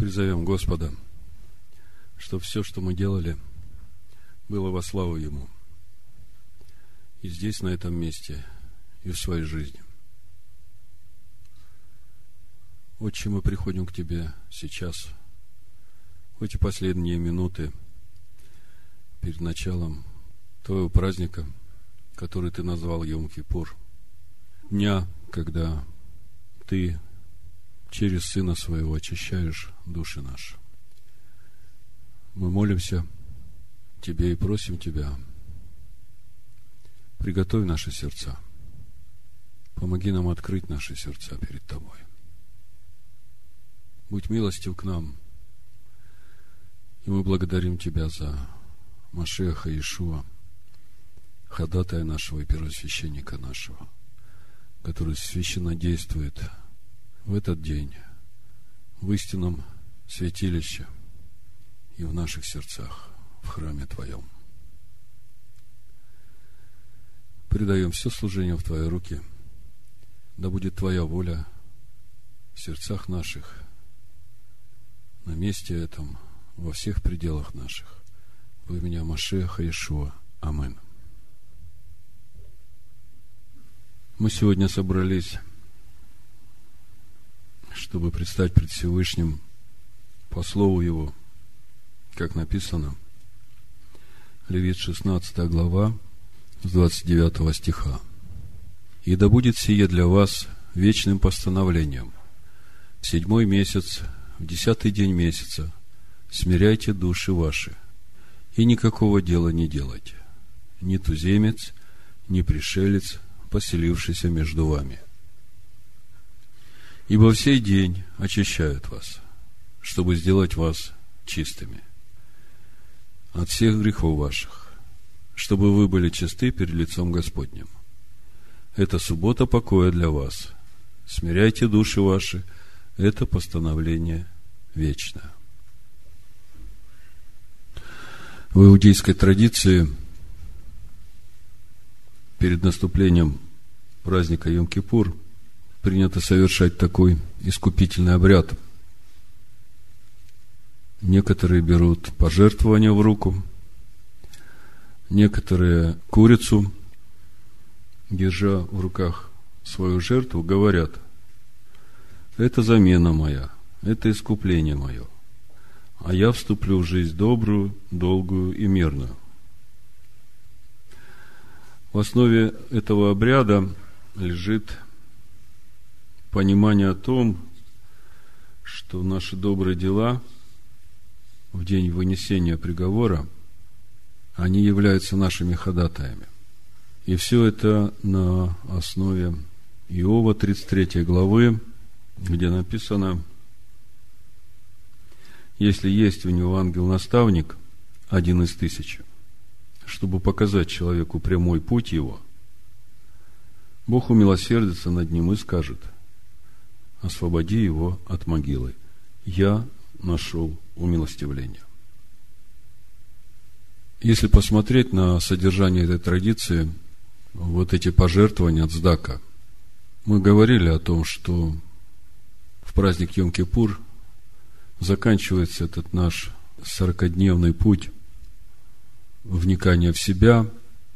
Призовем Господа, что все, что мы делали, было во славу Ему. И здесь, на этом месте, и в своей жизни. Отче, мы приходим к Тебе сейчас, в эти последние минуты, перед началом Твоего праздника, который Ты назвал Йом-Кипур, дня, когда Ты через Сына Своего очищаешь души наши. Мы молимся Тебе и просим Тебя, приготовь наши сердца, помоги нам открыть наши сердца перед Тобой. Будь милостив к нам, и мы благодарим Тебя за Машеха Иешуа, ходатая нашего и первосвященника нашего, который священно действует в этот день в истинном святилище и в наших сердцах, в храме Твоем. Предаем все служение в Твои руки. Да будет Твоя воля в сердцах наших, на месте этом, во всех пределах наших. Во имя Машеха Ишуа. Амин. Мы сегодня собрались чтобы предстать пред Всевышним по слову Его, как написано, Левит 16 глава, с 29 стиха. «И да будет сие для вас вечным постановлением. В седьмой месяц, в десятый день месяца, смиряйте души ваши, и никакого дела не делайте, ни туземец, ни пришелец, поселившийся между вами» ибо всей день очищают вас, чтобы сделать вас чистыми от всех грехов ваших, чтобы вы были чисты перед лицом Господним. Это суббота покоя для вас. Смиряйте души ваши. Это постановление вечное. В иудейской традиции перед наступлением праздника Йом-Кипур – принято совершать такой искупительный обряд. Некоторые берут пожертвования в руку, некоторые курицу, держа в руках свою жертву, говорят, это замена моя, это искупление мое, а я вступлю в жизнь добрую, долгую и мирную. В основе этого обряда лежит понимание о том, что наши добрые дела в день вынесения приговора, они являются нашими ходатаями. И все это на основе Иова 33 главы, где написано, если есть у него ангел-наставник, один из тысячи, чтобы показать человеку прямой путь его, Бог умилосердится над ним и скажет – освободи его от могилы. Я нашел умилостивление. Если посмотреть на содержание этой традиции, вот эти пожертвования от Здака, мы говорили о том, что в праздник Йом-Кипур заканчивается этот наш сорокодневный путь вникания в себя,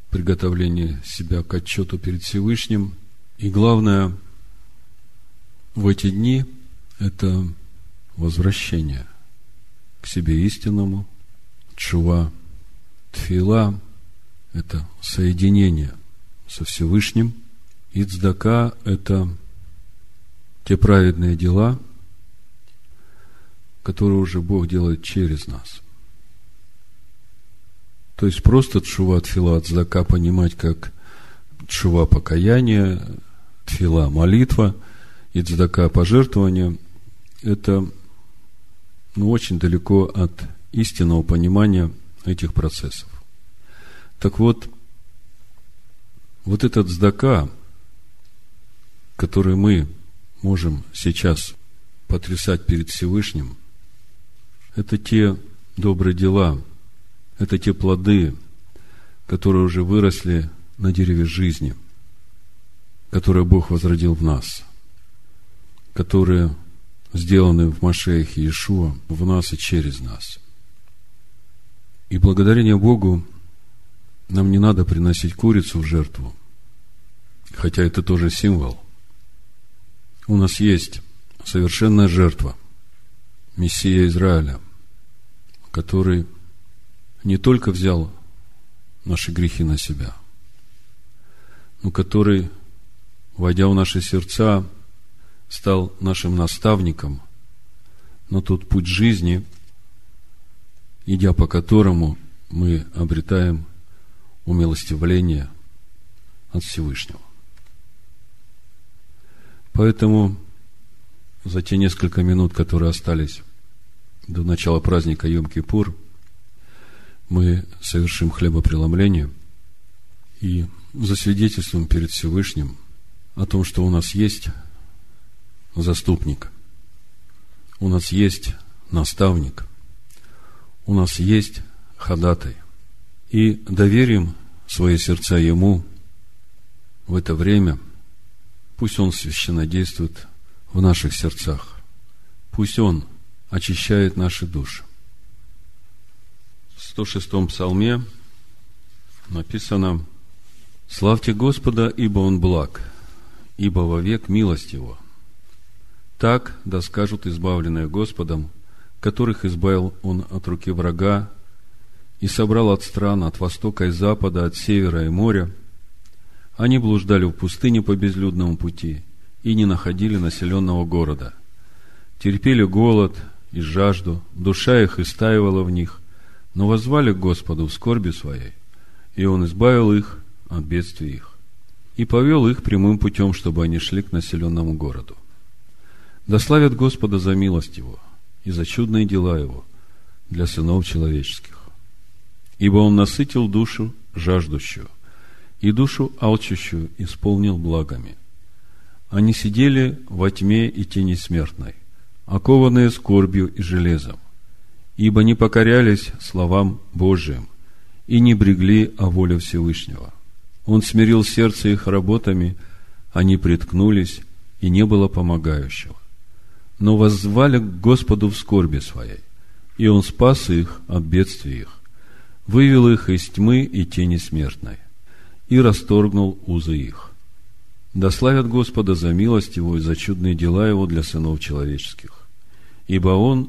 приготовления себя к отчету перед Всевышним. И главное, в эти дни это возвращение к себе истинному, чува, тфила, это соединение со Всевышним, и цдака – это те праведные дела, которые уже Бог делает через нас. То есть просто тшува, тфила, цдака понимать как тшува покаяние, тфила молитва – и цдака пожертвования – это ну, очень далеко от истинного понимания этих процессов. Так вот, вот этот цдака, который мы можем сейчас потрясать перед Всевышним, это те добрые дела, это те плоды, которые уже выросли на дереве жизни, которые Бог возродил в нас – которые сделанный в Машеях Иешуа в нас и через нас. И благодарение Богу нам не надо приносить курицу в жертву, хотя это тоже символ. У нас есть совершенная жертва, Мессия Израиля, который не только взял наши грехи на себя, но который, войдя в наши сердца, стал нашим наставником на тот путь жизни, идя по которому мы обретаем умилостивление от Всевышнего. Поэтому за те несколько минут, которые остались до начала праздника Йом-Кипур, мы совершим хлебопреломление и засвидетельствуем перед Всевышним о том, что у нас есть заступник, у нас есть наставник, у нас есть ходатай. И доверим свои сердца Ему в это время. Пусть Он священно действует в наших сердцах. Пусть Он очищает наши души. В 106-м псалме написано «Славьте Господа, ибо Он благ, ибо вовек милость Его». Так да скажут избавленные Господом, которых избавил Он от руки врага и собрал от стран, от востока и запада, от севера и моря. Они блуждали в пустыне по безлюдному пути и не находили населенного города. Терпели голод и жажду, душа их истаивала в них, но возвали к Господу в скорби своей, и Он избавил их от бедствий их, и повел их прямым путем, чтобы они шли к населенному городу. Да славят Господа за милость Его и за чудные дела Его для сынов человеческих. Ибо Он насытил душу жаждущую, и душу алчущую исполнил благами. Они сидели во тьме и тени смертной, окованные скорбью и железом, ибо не покорялись словам Божиим и не брегли о воле Всевышнего. Он смирил сердце их работами, они приткнулись, и не было помогающего но воззвали к Господу в скорби своей, и Он спас их от бедствий их, вывел их из тьмы и тени смертной, и расторгнул узы их. Да славят Господа за милость Его и за чудные дела Его для сынов человеческих. Ибо Он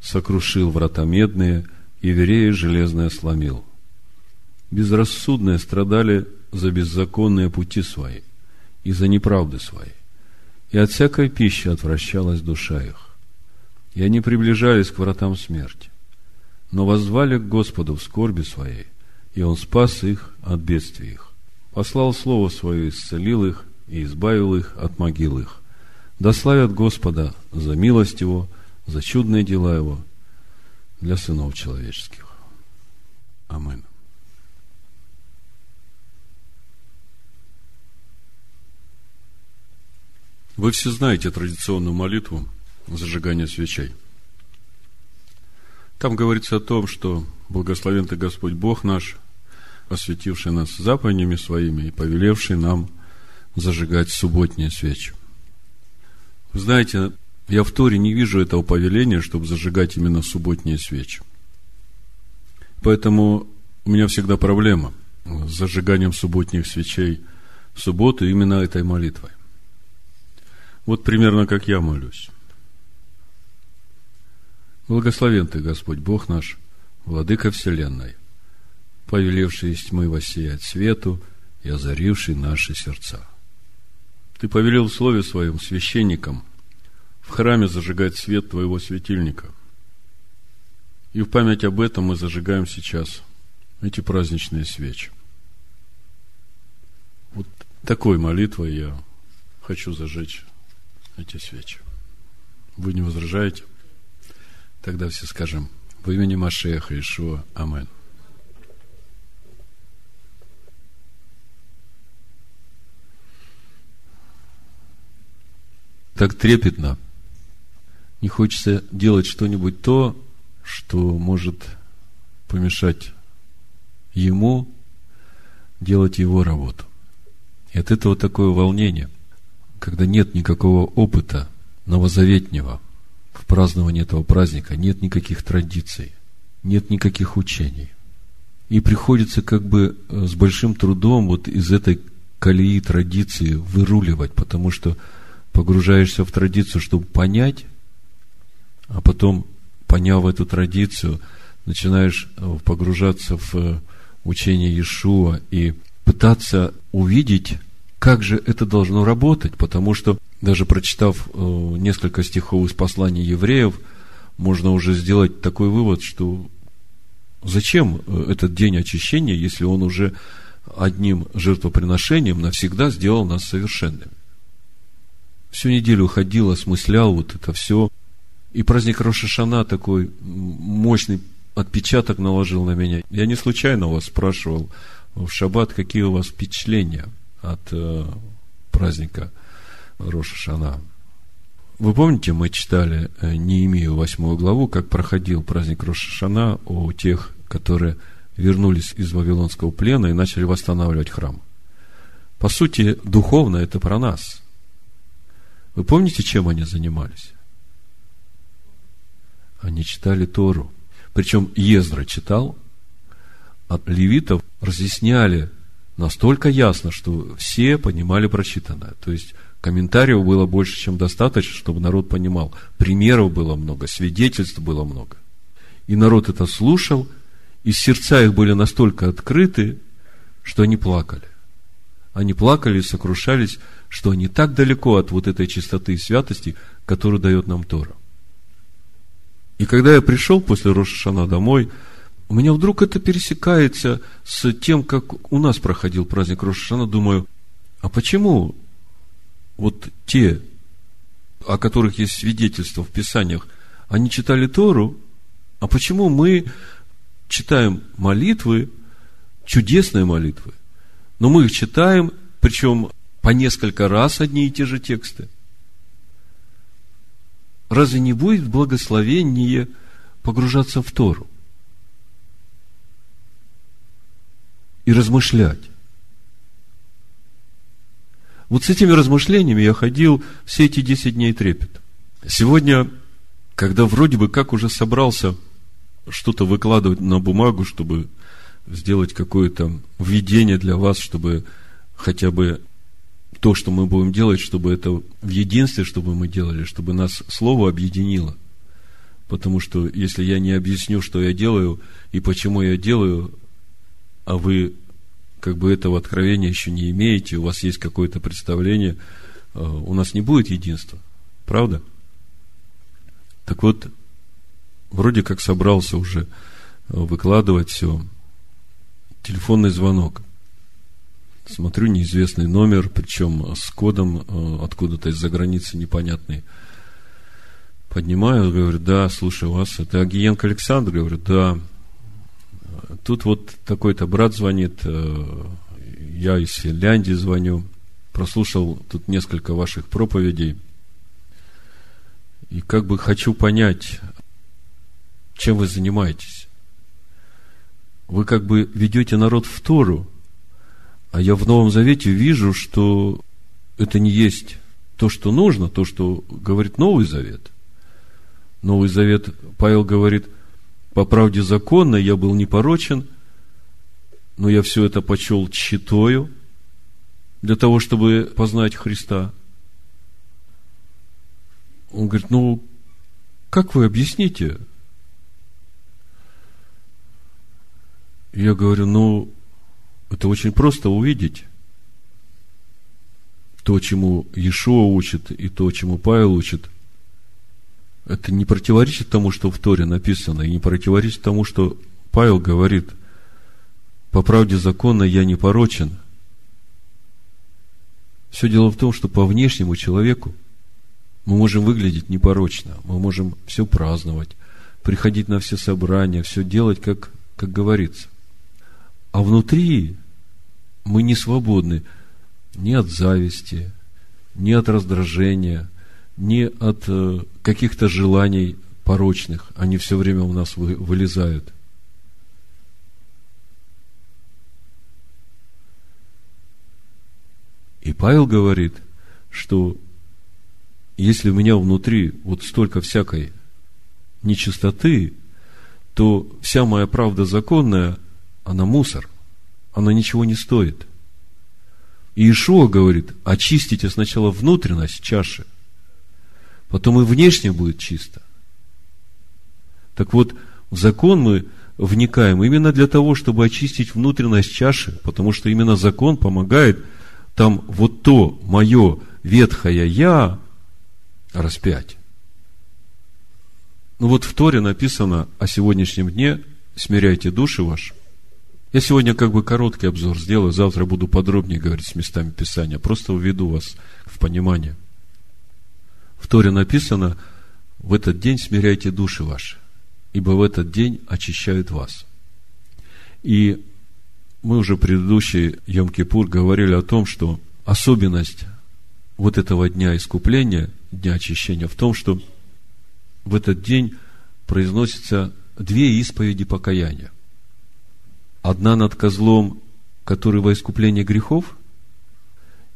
сокрушил врата медные, и верея железное сломил. Безрассудные страдали за беззаконные пути свои и за неправды свои и от всякой пищи отвращалась душа их. И они приближались к вратам смерти, но воззвали к Господу в скорби своей, и Он спас их от бедствий их. Послал Слово Свое, исцелил их и избавил их от могил их. Да славят Господа за милость Его, за чудные дела Его для сынов человеческих. Аминь. Вы все знаете традиционную молитву зажигания свечей. Там говорится о том, что благословен ты Господь Бог наш, осветивший нас заповедями своими и повелевший нам зажигать субботние свечи. Вы знаете, я в Торе не вижу этого повеления, чтобы зажигать именно субботние свечи. Поэтому у меня всегда проблема с зажиганием субботних свечей в субботу именно этой молитвой. Вот примерно как я молюсь. Благословен Ты, Господь Бог наш, Владыка Вселенной, повелевший из тьмы воссиять свету и озаривший наши сердца. Ты повелел в Слове Своем священникам в храме зажигать свет Твоего светильника. И в память об этом мы зажигаем сейчас эти праздничные свечи. Вот такой молитвой я хочу зажечь эти свечи. Вы не возражаете? Тогда все скажем в имени Машеха Ишуа. Амен. Так трепетно. Не хочется делать что-нибудь то, что может помешать ему делать его работу. И от этого такое волнение когда нет никакого опыта новозаветнего в праздновании этого праздника нет никаких традиций, нет никаких учений. И приходится как бы э, с большим трудом вот из этой колеи традиции выруливать, потому что погружаешься в традицию, чтобы понять, а потом, поняв эту традицию, начинаешь э, погружаться в э, учение Иешуа и пытаться увидеть, как же это должно работать, потому что даже прочитав несколько стихов из послания евреев, можно уже сделать такой вывод, что Зачем э, этот день очищения, если он уже одним жертвоприношением навсегда сделал нас совершенными? Всю неделю ходил, осмыслял вот это все. И праздник Рошашана такой мощный отпечаток наложил на меня. Я не случайно вас спрашивал в шаббат, какие у вас впечатления от э, праздника Рошашана. Вы помните, мы читали э, Неемию восьмую главу, как проходил праздник Рошашана у тех которые вернулись из Вавилонского плена и начали восстанавливать храм. По сути, духовно это про нас. Вы помните, чем они занимались? Они читали Тору. Причем Ездра читал, а левитов разъясняли настолько ясно, что все понимали прочитанное. То есть, комментариев было больше, чем достаточно, чтобы народ понимал. Примеров было много, свидетельств было много. И народ это слушал – и сердца их были настолько открыты, что они плакали. Они плакали и сокрушались, что они так далеко от вот этой чистоты и святости, которую дает нам Тора. И когда я пришел после Рошашана домой, у меня вдруг это пересекается с тем, как у нас проходил праздник Рошашана. Думаю, а почему вот те, о которых есть свидетельства в Писаниях, они читали Тору, а почему мы читаем молитвы, чудесные молитвы, но мы их читаем, причем по несколько раз одни и те же тексты. Разве не будет благословение погружаться в Тору и размышлять? Вот с этими размышлениями я ходил все эти 10 дней трепет. Сегодня, когда вроде бы как уже собрался что-то выкладывать на бумагу, чтобы сделать какое-то введение для вас, чтобы хотя бы то, что мы будем делать, чтобы это в единстве, чтобы мы делали, чтобы нас Слово объединило. Потому что если я не объясню, что я делаю и почему я делаю, а вы как бы этого откровения еще не имеете, у вас есть какое-то представление, э, у нас не будет единства. Правда? Так вот, вроде как собрался уже э, выкладывать все. Телефонный звонок. Смотрю, неизвестный номер, причем с кодом э, откуда-то из-за границы непонятный. Поднимаю, говорю, да, слушаю вас. Это Агиенко Александр? Говорю, да. Тут вот такой-то брат звонит, э, я из Финляндии звоню. Прослушал тут несколько ваших проповедей. И как бы хочу понять, чем вы занимаетесь? Вы как бы ведете народ в Тору, а я в Новом Завете вижу, что это не есть то, что нужно, то, что говорит Новый Завет. Новый Завет, Павел говорит, по правде закона я был непорочен, но я все это почел читою для того, чтобы познать Христа. Он говорит, ну, как вы объясните, Я говорю, ну, это очень просто увидеть. То, чему Иешуа учит, и то, чему Павел учит, это не противоречит тому, что в Торе написано, и не противоречит тому, что Павел говорит, по правде закона я не порочен. Все дело в том, что по внешнему человеку мы можем выглядеть непорочно, мы можем все праздновать, приходить на все собрания, все делать, как, как говорится. А внутри мы не свободны ни от зависти, ни от раздражения, ни от э, каких-то желаний порочных. Они все время у нас вы, вылезают. И Павел говорит, что если у меня внутри вот столько всякой нечистоты, то вся моя правда законная, она мусор, она ничего не стоит. И Ишуа говорит, очистите сначала внутренность чаши, потом и внешне будет чисто. Так вот, в закон мы вникаем именно для того, чтобы очистить внутренность чаши, потому что именно закон помогает там вот то мое ветхое я распять. Ну вот в Торе написано о сегодняшнем дне «Смиряйте души ваши». Я сегодня как бы короткий обзор сделаю, завтра буду подробнее говорить с местами Писания, просто введу вас в понимание. В Торе написано «В этот день смиряйте души ваши, ибо в этот день очищают вас». И мы уже предыдущий Йом-Кипур говорили о том, что особенность вот этого дня искупления, дня очищения в том, что в этот день произносятся две исповеди покаяния. Одна над козлом, который во искупление грехов,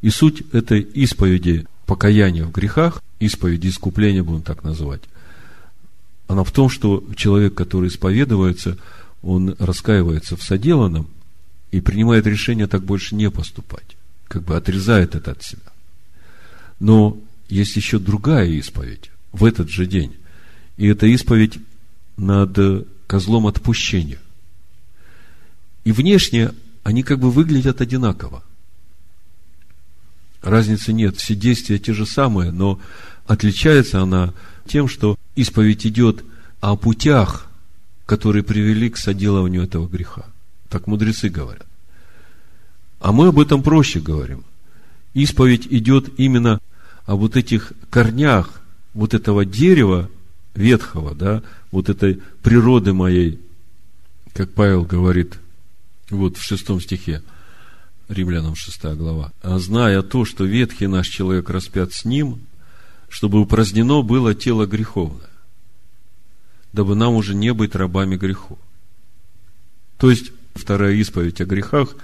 и суть этой исповеди покаяния в грехах, исповеди искупления будем так называть, она в том, что человек, который исповедуется, он раскаивается в соделанном и принимает решение так больше не поступать, как бы отрезает это от себя. Но есть еще другая исповедь в этот же день. И это исповедь над козлом отпущения. И внешне они как бы выглядят одинаково. Разницы нет, все действия те же самые, но отличается она тем, что исповедь идет о путях, которые привели к соделыванию этого греха. Так мудрецы говорят. А мы об этом проще говорим. Исповедь идет именно о вот этих корнях вот этого дерева ветхого, да, вот этой природы моей, как Павел говорит, вот в шестом стихе, Римлянам шестая глава. А зная то, что ветхий наш человек распят с ним, чтобы упразднено было тело греховное, дабы нам уже не быть рабами греху. То есть, вторая исповедь о грехах,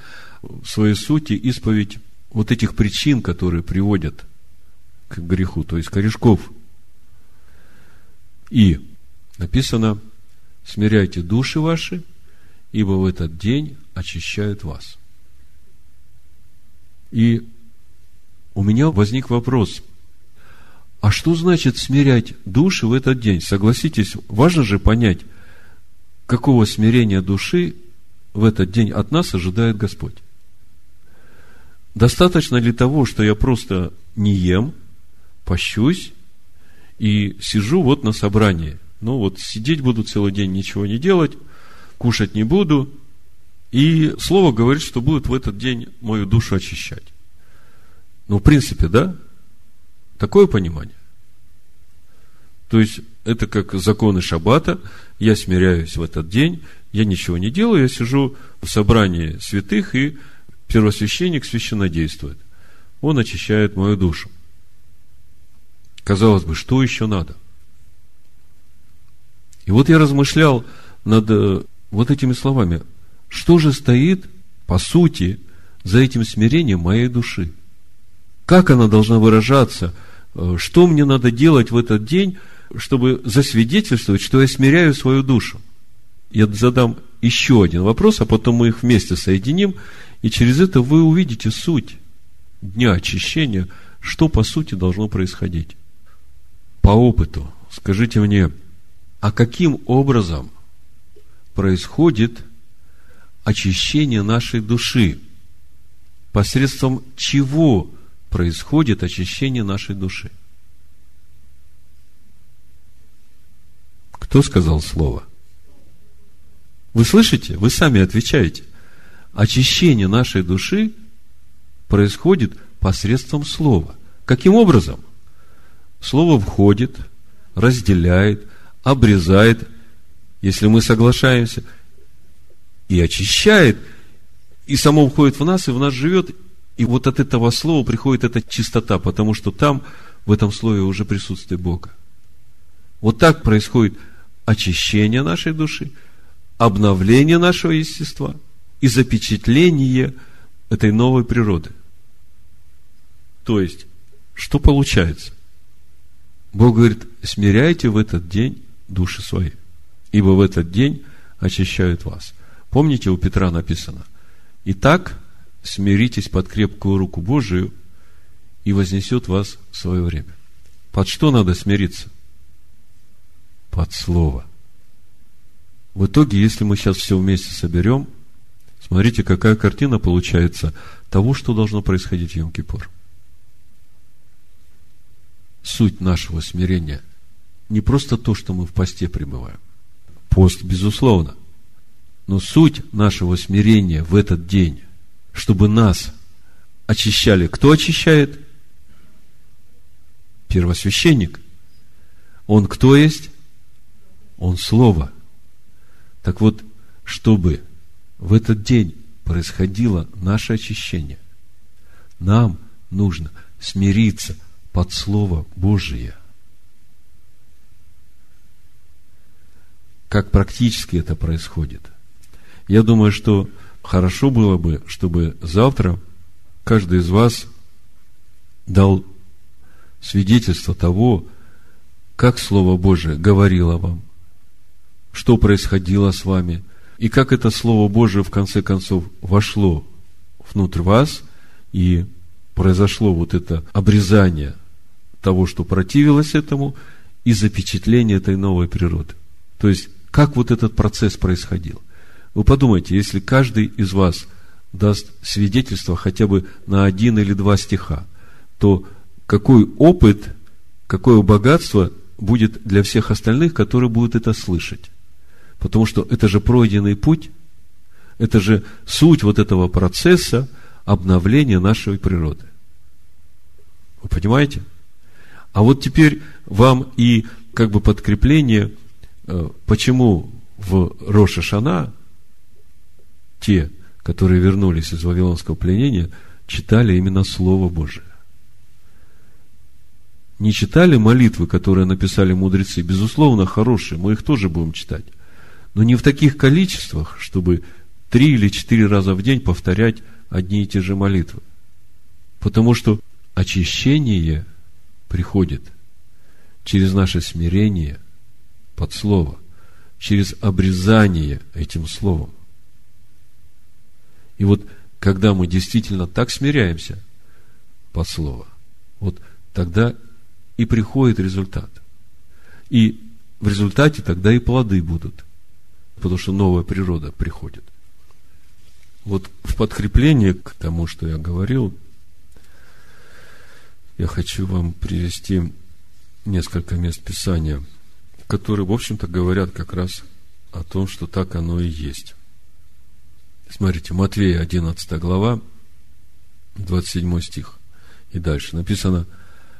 в своей сути, исповедь вот этих причин, которые приводят к греху, то есть корешков. И написано, смиряйте души ваши, ибо в этот день очищают вас. И у меня возник вопрос, а что значит смирять души в этот день? Согласитесь, важно же понять, какого смирения души в этот день от нас ожидает Господь. Достаточно ли того, что я просто не ем, пощусь и сижу вот на собрании. Ну вот сидеть буду целый день, ничего не делать, кушать не буду. И слово говорит, что будет в этот день мою душу очищать. Ну, в принципе, да? Такое понимание. То есть, это как законы шаббата. Я смиряюсь в этот день, я ничего не делаю, я сижу в собрании святых, и первосвященник священно действует. Он очищает мою душу. Казалось бы, что еще надо? И вот я размышлял над э, вот этими словами. Что же стоит, по сути, за этим смирением моей души? Как она должна выражаться? Э, что мне надо делать в этот день, чтобы засвидетельствовать, что я смиряю свою душу? Я задам еще один вопрос, а потом мы их вместе соединим, и через это вы увидите суть дня очищения, что по сути должно происходить по опыту, скажите мне, а каким образом происходит очищение нашей души? Посредством чего происходит очищение нашей души? Кто сказал слово? Вы слышите? Вы сами отвечаете. Очищение нашей души происходит посредством слова. Каким образом? Слово входит, разделяет, обрезает, если мы соглашаемся, и очищает, и само входит в нас, и в нас живет, и вот от этого слова приходит эта чистота, потому что там, в этом слове уже присутствие Бога. Вот так происходит очищение нашей души, обновление нашего естества и запечатление этой новой природы. То есть, что получается? Бог говорит, смиряйте в этот день души свои, ибо в этот день очищают вас. Помните, у Петра написано, «Итак, смиритесь под крепкую руку Божию, и вознесет вас в свое время». Под что надо смириться? Под Слово. В итоге, если мы сейчас все вместе соберем, смотрите, какая картина получается того, что должно происходить в Йом-Кипур. Суть нашего смирения не просто то, что мы в посте пребываем. Пост, безусловно. Но суть нашего смирения в этот день, чтобы нас очищали. Кто очищает? Первосвященник. Он кто есть? Он Слово. Так вот, чтобы в этот день происходило наше очищение, нам нужно смириться под Слово Божие. Как практически это происходит? Я думаю, что хорошо было бы, чтобы завтра каждый из вас дал свидетельство того, как Слово Божие говорило вам, что происходило с вами, и как это Слово Божие в конце концов вошло внутрь вас, и произошло вот это обрезание того, что противилось этому, и запечатление этой новой природы. То есть, как вот этот процесс происходил. Вы подумайте, если каждый из вас даст свидетельство хотя бы на один или два стиха, то какой опыт, какое богатство будет для всех остальных, которые будут это слышать. Потому что это же пройденный путь, это же суть вот этого процесса обновления нашей природы. Вы понимаете? А вот теперь вам и как бы подкрепление, э, почему в Роша Шана те, которые вернулись из Вавилонского пленения, читали именно Слово Божие не читали молитвы, которые написали мудрецы, безусловно, хорошие, мы их тоже будем читать. Но не в таких количествах, чтобы три или четыре раза в день повторять одни и те же молитвы. Потому что очищение приходит через наше смирение под Слово, через обрезание этим Словом. И вот когда мы действительно так смиряемся под Слово, вот тогда и приходит результат. И в результате тогда и плоды будут, потому что новая природа приходит. Вот в подкрепление к тому, что я говорил, я хочу вам привести несколько мест Писания, которые, в общем-то, говорят как раз о том, что так оно и есть. Смотрите, Матвея 11 глава, 27 стих и дальше написано –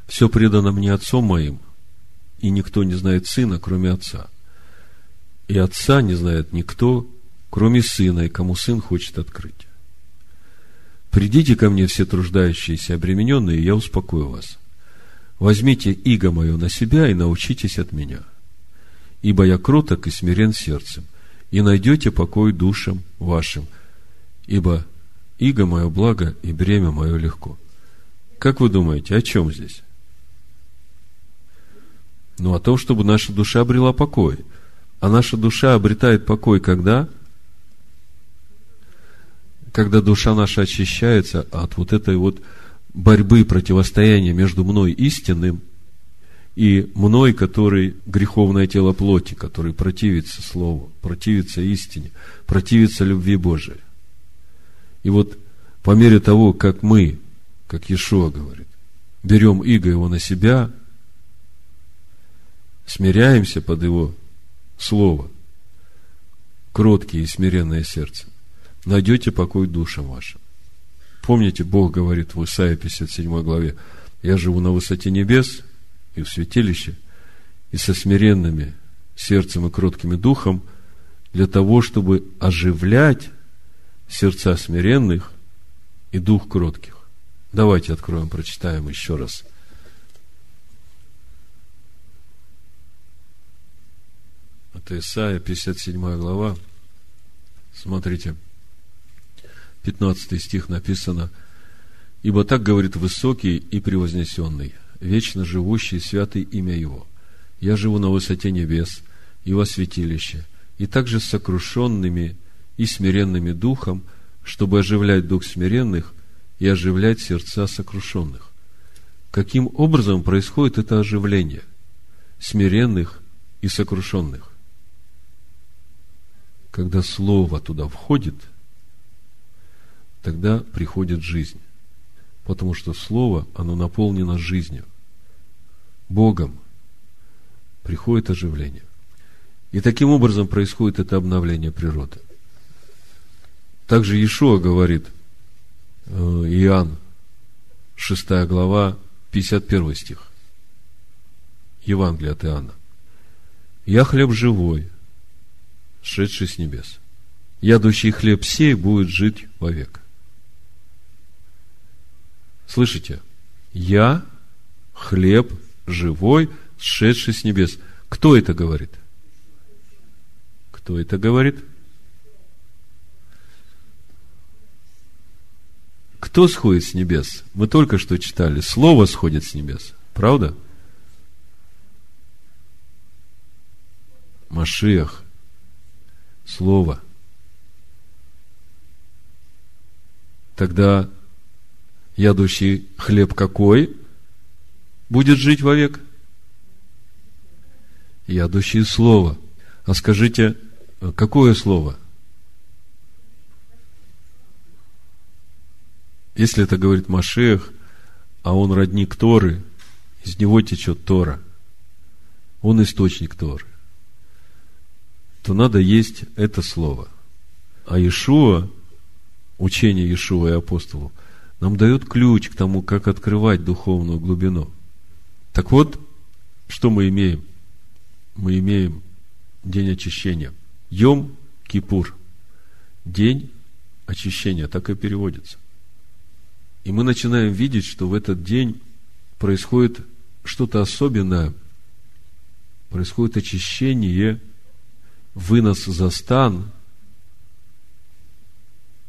все предано мне отцом моим, и никто не знает сына, кроме отца. И отца не знает никто, кроме сына, и кому сын хочет открыть. Придите ко мне все труждающиеся обремененные, и я успокою вас. Возьмите иго мое на себя и научитесь от меня. Ибо я кроток и смирен сердцем, и найдете покой душам вашим, ибо иго мое благо и бремя мое легко. Как вы думаете, о чем здесь? но о том, чтобы наша душа обрела покой. А наша душа обретает покой когда? Когда душа наша очищается от вот этой вот борьбы, противостояния между мной истинным и мной, который греховное тело плоти, который противится Слову, противится истине, противится любви Божией. И вот по мере того, как мы, как Иешуа говорит, берем иго его на себя – смиряемся под Его Слово, кроткие и смиренное сердце, найдете покой душам вашим. Помните, Бог говорит в Исаии 57 главе, «Я живу на высоте небес и в святилище, и со смиренными сердцем и кроткими духом, для того, чтобы оживлять сердца смиренных и дух кротких». Давайте откроем, прочитаем еще раз – Это Исаия, 57 глава. Смотрите, 15 стих написано. «Ибо так говорит высокий и превознесенный, вечно живущий святый имя Его. Я живу на высоте небес и во святилище, и также с сокрушенными и смиренными духом, чтобы оживлять дух смиренных и оживлять сердца сокрушенных. Каким образом происходит это оживление смиренных и сокрушенных? Когда Слово туда входит, тогда приходит жизнь. Потому что Слово, оно наполнено жизнью. Богом приходит оживление. И таким образом происходит это обновление природы. Также Иешуа говорит, э, Иоанн, 6 глава, 51 стих. Евангелие от Иоанна. «Я хлеб живой, шедший с небес. Ядущий хлеб сей будет жить вовек». Слышите? «Я хлеб живой, сшедший с небес». Кто это говорит? Кто это говорит? Кто сходит с небес? Мы только что читали. Слово сходит с небес. Правда? Машиах. Слово. Тогда ядущий хлеб какой будет жить вовек? Ядущий слово. А скажите, какое слово? Если это говорит Машех, а он родник Торы, из него течет Тора, он источник Торы, то надо есть это слово. А Иешуа, учение Иешуа и апостолов, нам дает ключ к тому, как открывать духовную глубину. Так вот, что мы имеем? Мы имеем день очищения. Йом Кипур. День очищения, так и переводится. И мы начинаем видеть, что в этот день происходит что-то особенное, происходит очищение, вынос за стан.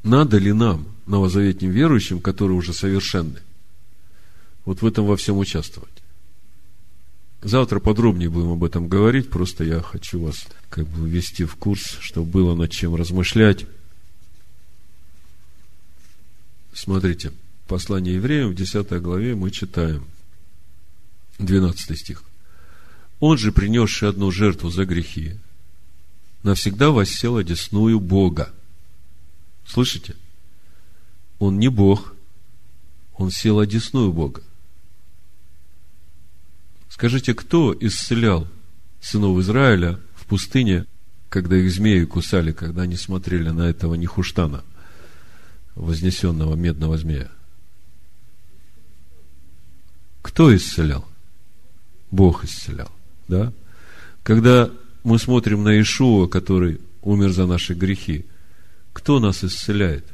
Надо ли нам, новозаветним верующим, которые уже совершенны, вот в этом во всем участвовать? Завтра подробнее будем об этом говорить, просто я хочу вас как бы ввести в курс, чтобы было над чем размышлять. Смотрите, послание евреям в 10 главе мы читаем 12 стих. Он же, принесший одну жертву за грехи, навсегда воссел одесную Бога. Слышите? Он не Бог, он сел одесную Бога. Скажите, кто исцелял сынов Израиля в пустыне, когда их змеи кусали, когда они смотрели на этого Нехуштана, вознесенного медного змея? Кто исцелял? Бог исцелял, да? Когда мы смотрим на Ишуа, который умер за наши грехи, кто нас исцеляет?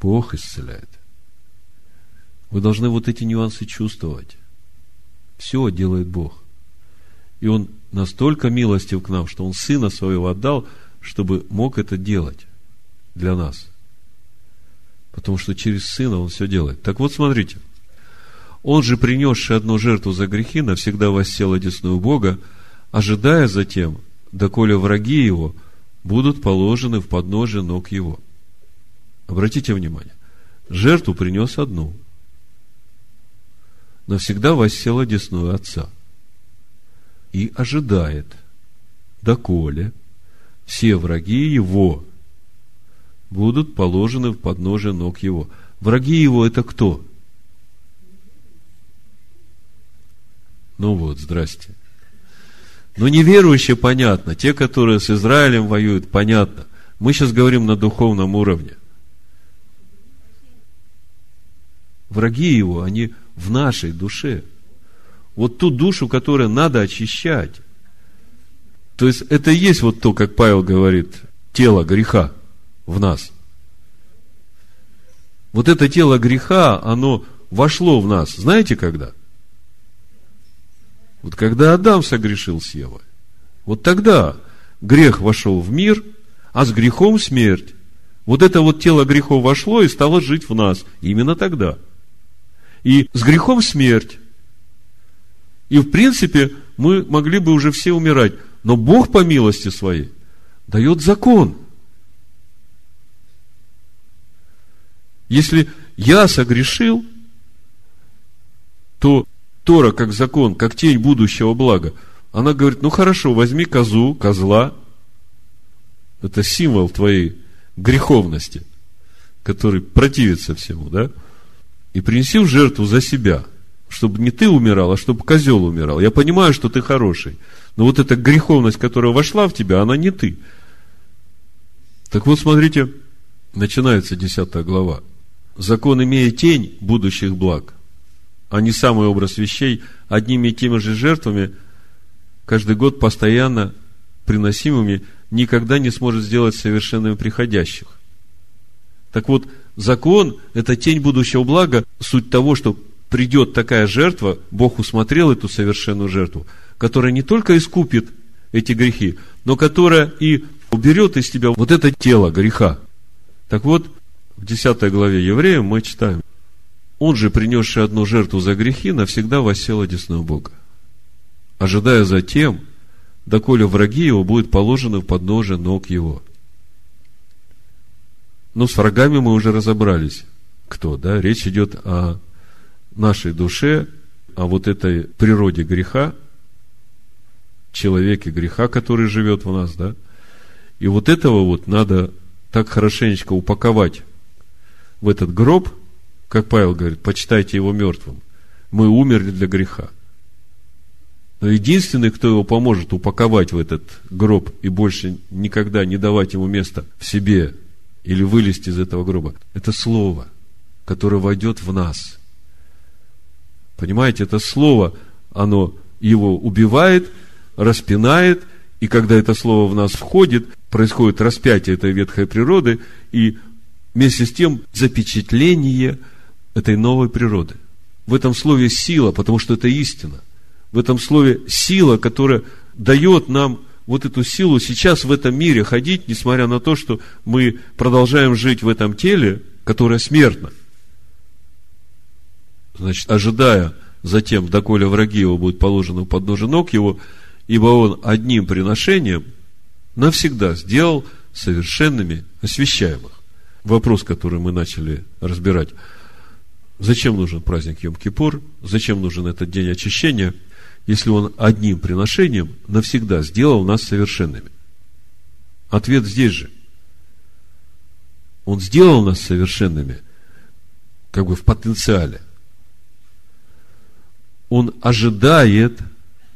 Бог исцеляет. Вы должны вот эти нюансы чувствовать. Все делает Бог. И Он настолько милостив к нам, что Он Сына Своего отдал, чтобы мог это делать для нас. Потому что через Сына Он все делает. Так вот, смотрите – он же, принесший одну жертву за грехи, навсегда воссел одесную Бога, ожидая затем, доколе враги его будут положены в подножие ног его. Обратите внимание, жертву принес одну. Навсегда воссел одесную Отца. И ожидает, доколе все враги его будут положены в подножие ног его. Враги его это кто? Ну вот, здрасте. Ну, неверующие, понятно. Те, которые с Израилем воюют, понятно. Мы сейчас говорим на духовном уровне. Враги его, они в нашей душе. Вот ту душу, которую надо очищать. То есть, это и есть вот то, как Павел говорит, тело греха в нас. Вот это тело греха, оно вошло в нас. Знаете когда? – вот когда Адам согрешил с Евой, вот тогда грех вошел в мир, а с грехом смерть. Вот это вот тело грехов вошло и стало жить в нас. Именно тогда. И с грехом смерть. И в принципе мы могли бы уже все умирать. Но Бог по милости своей дает закон. Если я согрешил, то Тора, как закон, как тень будущего блага, она говорит, ну хорошо, возьми козу, козла, это символ твоей греховности, который противится всему, да, и принеси в жертву за себя, чтобы не ты умирал, а чтобы козел умирал. Я понимаю, что ты хороший, но вот эта греховность, которая вошла в тебя, она не ты. Так вот, смотрите, начинается 10 глава. Закон, имея тень будущих благ, а не самый образ вещей, одними и теми же жертвами, каждый год постоянно приносимыми, никогда не сможет сделать совершенными приходящих. Так вот, закон – это тень будущего блага, суть того, что придет такая жертва, Бог усмотрел эту совершенную жертву, которая не только искупит эти грехи, но которая и уберет из тебя вот это тело греха. Так вот, в 10 главе Евреям мы читаем, он же, принесший одну жертву за грехи, навсегда воссел одесную Бога, ожидая затем, доколе враги его будут положены в подножие ног его. Но с врагами мы уже разобрались. Кто, да? Речь идет о нашей душе, о вот этой природе греха, человеке греха, который живет в нас, да? И вот этого вот надо так хорошенечко упаковать в этот гроб, как Павел говорит, почитайте его мертвым. Мы умерли для греха. Но единственный, кто его поможет упаковать в этот гроб и больше никогда не давать ему места в себе или вылезти из этого гроба, это Слово, которое войдет в нас. Понимаете, это Слово, оно его убивает, распинает, и когда это Слово в нас входит, происходит распятие этой ветхой природы, и вместе с тем запечатление этой новой природы. В этом слове сила, потому что это истина. В этом слове сила, которая дает нам вот эту силу сейчас в этом мире ходить, несмотря на то, что мы продолжаем жить в этом теле, которое смертно. Значит, ожидая затем, доколе враги его будут положены в подножие ног его, ибо он одним приношением навсегда сделал совершенными освящаемых вопрос, который мы начали разбирать. Зачем нужен праздник Йом-Кипур? Зачем нужен этот день очищения, если он одним приношением навсегда сделал нас совершенными? Ответ здесь же. Он сделал нас совершенными, как бы в потенциале. Он ожидает,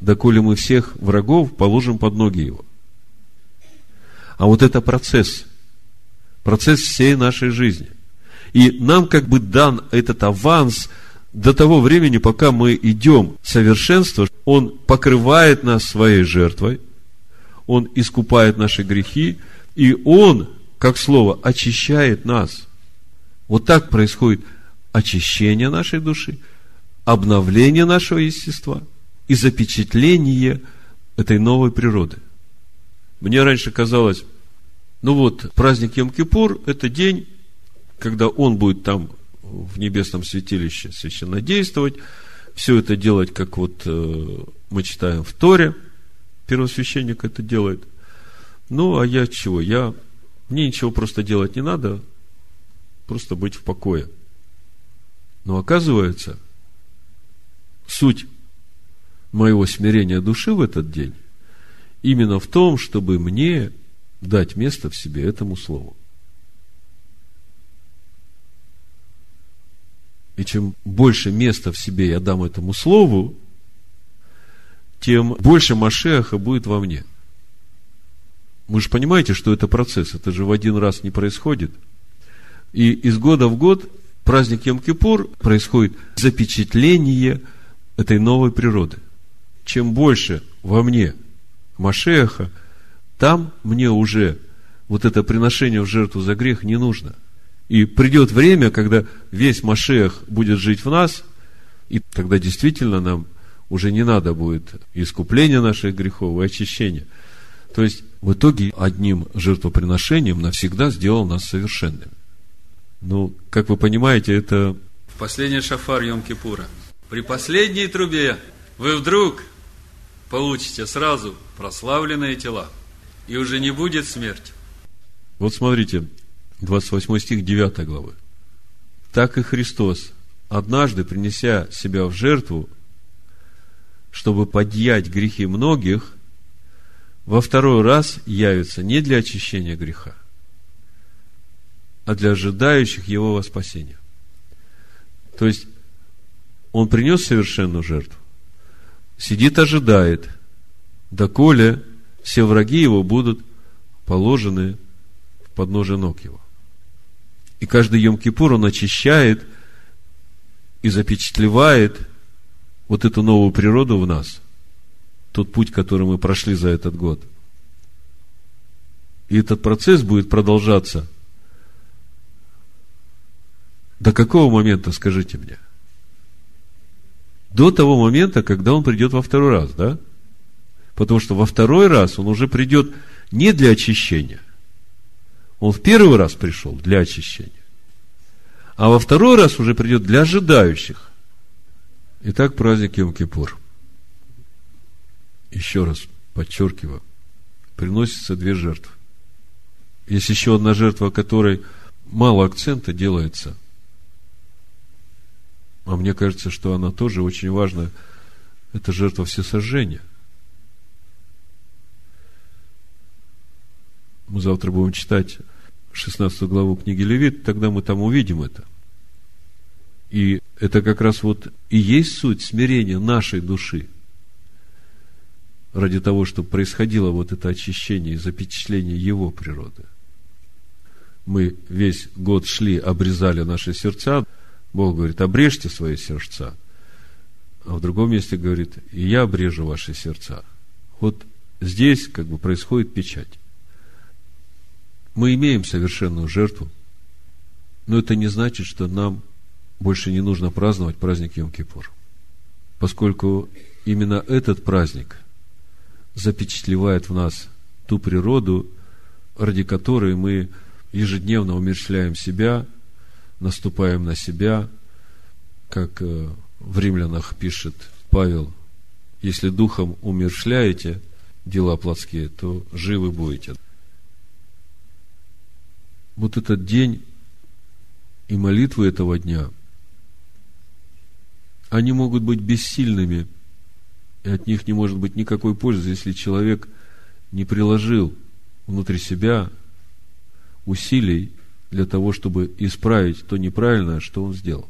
доколе мы всех врагов положим под ноги его. А вот это процесс – процесс всей нашей жизни. И нам как бы дан этот аванс до того времени, пока мы идем в совершенство, Он покрывает нас своей жертвой, Он искупает наши грехи, и Он, как слово, очищает нас. Вот так происходит очищение нашей души, обновление нашего естества и запечатление этой новой природы. Мне раньше казалось, ну вот, праздник Йом-Кипур – это день, когда он будет там в небесном святилище священно действовать, все это делать, как вот э, мы читаем в Торе, первосвященник это делает. Ну, а я чего? Я, мне ничего просто делать не надо, просто быть в покое. Но оказывается, суть моего смирения души в этот день именно в том, чтобы мне дать место в себе этому слову. И чем больше места в себе я дам этому слову, тем больше Машеха будет во мне. Вы же понимаете, что это процесс, это же в один раз не происходит. И из года в год праздник Йом-Кипур происходит запечатление этой новой природы. Чем больше во мне Машеха, там мне уже вот это приношение в жертву за грех не нужно. И придет время, когда весь Машех будет жить в нас, и тогда действительно нам уже не надо будет искупления наших грехов и очищения. То есть, в итоге, одним жертвоприношением навсегда сделал нас совершенными. Ну, как вы понимаете, это последний шафар Йом-Кипура, при последней трубе вы вдруг получите сразу прославленные тела, и уже не будет смерти. Вот смотрите, 28 стих 9 главы. Так и Христос, однажды принеся себя в жертву, чтобы подъять грехи многих, во второй раз явится не для очищения греха, а для ожидающих его во спасение. То есть, он принес совершенную жертву, сидит, ожидает, доколе все враги его будут положены в подножие ног его. И каждый Йом-Кипур он очищает и запечатлевает вот эту новую природу в нас, тот путь, который мы прошли за этот год. И этот процесс будет продолжаться до какого момента, скажите мне? До того момента, когда он придет во второй раз, да? Потому что во второй раз он уже придет не для очищения. Он в первый раз пришел для очищения. А во второй раз уже придет для ожидающих. Итак, праздник Йом-Кипур. Еще раз подчеркиваю, приносятся две жертвы. Есть еще одна жертва, которой мало акцента делается. А мне кажется, что она тоже очень важна. Это жертва всесожжения. Мы завтра будем читать 16 главу книги Левит, тогда мы там увидим это. И это как раз вот и есть суть смирения нашей души. Ради того, чтобы происходило вот это очищение и запечатление его природы. Мы весь год шли, обрезали наши сердца. Бог говорит, обрежьте свои сердца. А в другом месте говорит, и я обрежу ваши сердца. Вот здесь как бы происходит печать. Мы имеем совершенную жертву, но это не значит, что нам больше не нужно праздновать праздник Йом-Кипур. Поскольку именно этот праздник запечатлевает в нас ту природу, ради которой мы ежедневно умерщвляем себя, наступаем на себя, как э, в римлянах пишет Павел, если духом умершляете дела плотские, то живы будете вот этот день и молитвы этого дня, они могут быть бессильными, и от них не может быть никакой пользы, если человек не приложил внутри себя усилий для того, чтобы исправить то неправильное, что он сделал.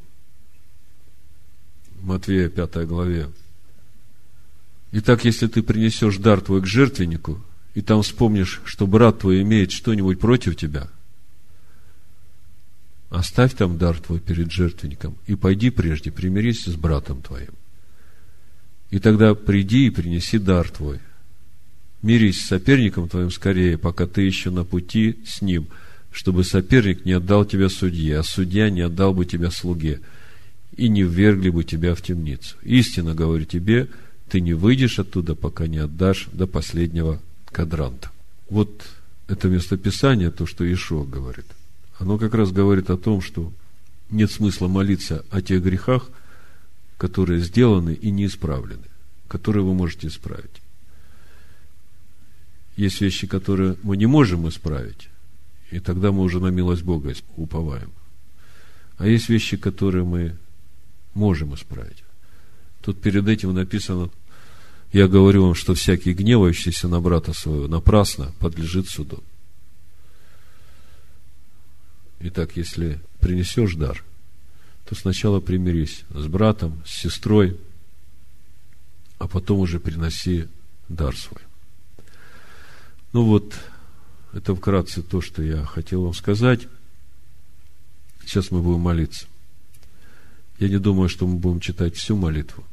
Матвея 5 главе. Итак, если ты принесешь дар твой к жертвеннику, и там вспомнишь, что брат твой имеет что-нибудь против тебя – Оставь там дар твой перед жертвенником и пойди прежде, примирись с братом твоим. И тогда приди и принеси дар твой. Мирись с соперником твоим скорее, пока ты еще на пути с ним, чтобы соперник не отдал тебя судье, а судья не отдал бы тебя слуге, и не ввергли бы тебя в темницу. Истинно говорю тебе, ты не выйдешь оттуда, пока не отдашь до последнего кадранта. Вот это местописание, то, что Ишуа говорит оно как раз говорит о том, что нет смысла молиться о тех грехах, которые сделаны и не исправлены, которые вы можете исправить. Есть вещи, которые мы не можем исправить, и тогда мы уже на милость Бога уповаем. А есть вещи, которые мы можем исправить. Тут перед этим написано, я говорю вам, что всякий гневающийся на брата своего напрасно подлежит суду. Итак, если принесешь дар, то сначала примирись с братом, с сестрой, а потом уже приноси дар свой. Ну вот, это вкратце то, что я хотел вам сказать. Сейчас мы будем молиться. Я не думаю, что мы будем читать всю молитву,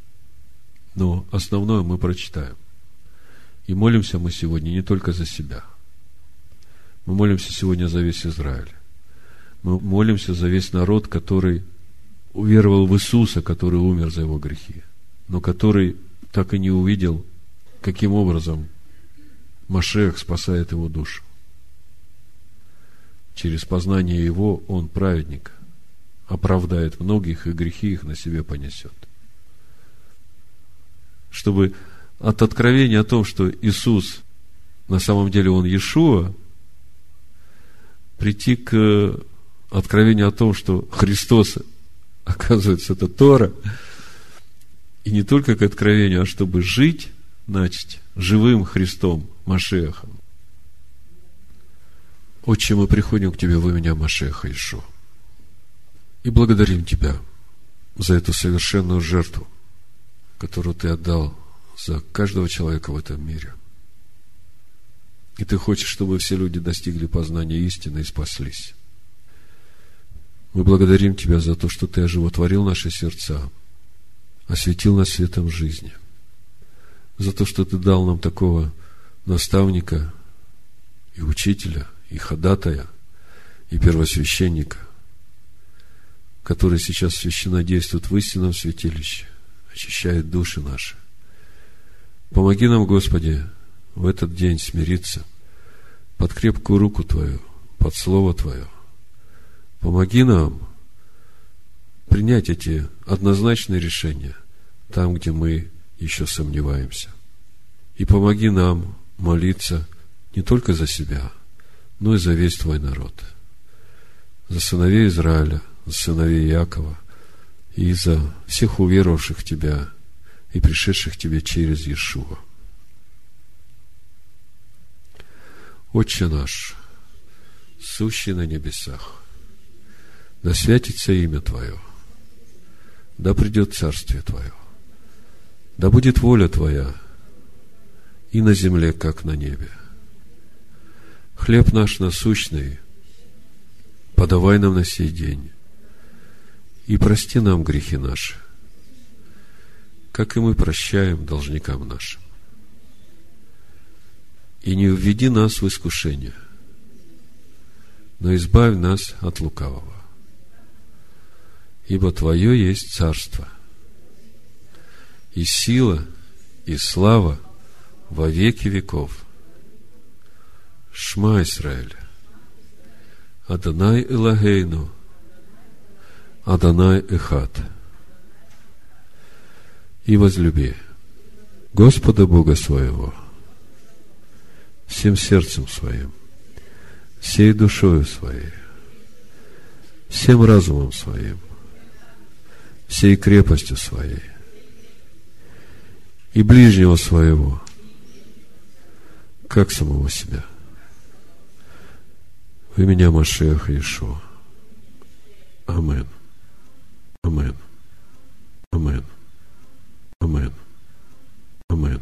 но основное мы прочитаем. И молимся мы сегодня не только за себя. Мы молимся сегодня за весь Израиль. Мы молимся за весь народ, который уверовал в Иисуса, который умер за его грехи, но который так и не увидел, каким образом Машех спасает его душу. Через познание его он праведник, оправдает многих и грехи их на себе понесет. Чтобы от откровения о том, что Иисус на самом деле Он Иешуа, прийти к откровению о том, что Христос, оказывается, это Тора, и не только к откровению, а чтобы жить, начать живым Христом, Машехом. Отче, мы приходим к Тебе во меня, Машеха Ишо, и благодарим Тебя за эту совершенную жертву, которую Ты отдал за каждого человека в этом мире. И Ты хочешь, чтобы все люди достигли познания истины и спаслись. Мы благодарим Тебя за то, что Ты оживотворил наши сердца, осветил нас светом жизни, за то, что Ты дал нам такого наставника и учителя – и ходатая, и первосвященника, который сейчас священно действует в истинном святилище, очищает души наши. Помоги нам, Господи, в этот день смириться под крепкую руку Твою, под Слово Твое. Помоги нам принять эти однозначные решения там, где мы еще сомневаемся. И помоги нам молиться не только за себя – но и за весь твой народ, за сыновей Израиля, за сыновей Якова и за всех уверовавших в Тебя и пришедших к Тебе через Иешуа. Отче наш, сущий на небесах, да святится имя Твое, да придет Царствие Твое, да будет воля Твоя и на земле, как на небе – Хлеб наш насущный подавай нам на сей день, и прости нам грехи наши, как и мы прощаем должникам нашим. И не введи нас в искушение, но избавь нас от лукавого. Ибо Твое есть царство, и сила, и слава во веки веков – Шма Исраэль. Адонай Элагейну. Адонай Эхат. И возлюби Господа Бога своего всем сердцем своим, всей душою своей, всем разумом своим, всей крепостью своей и ближнего своего, как самого себя. Вы меня Машех Иешуа. Амин. Амин. Амин. Амин. Амин.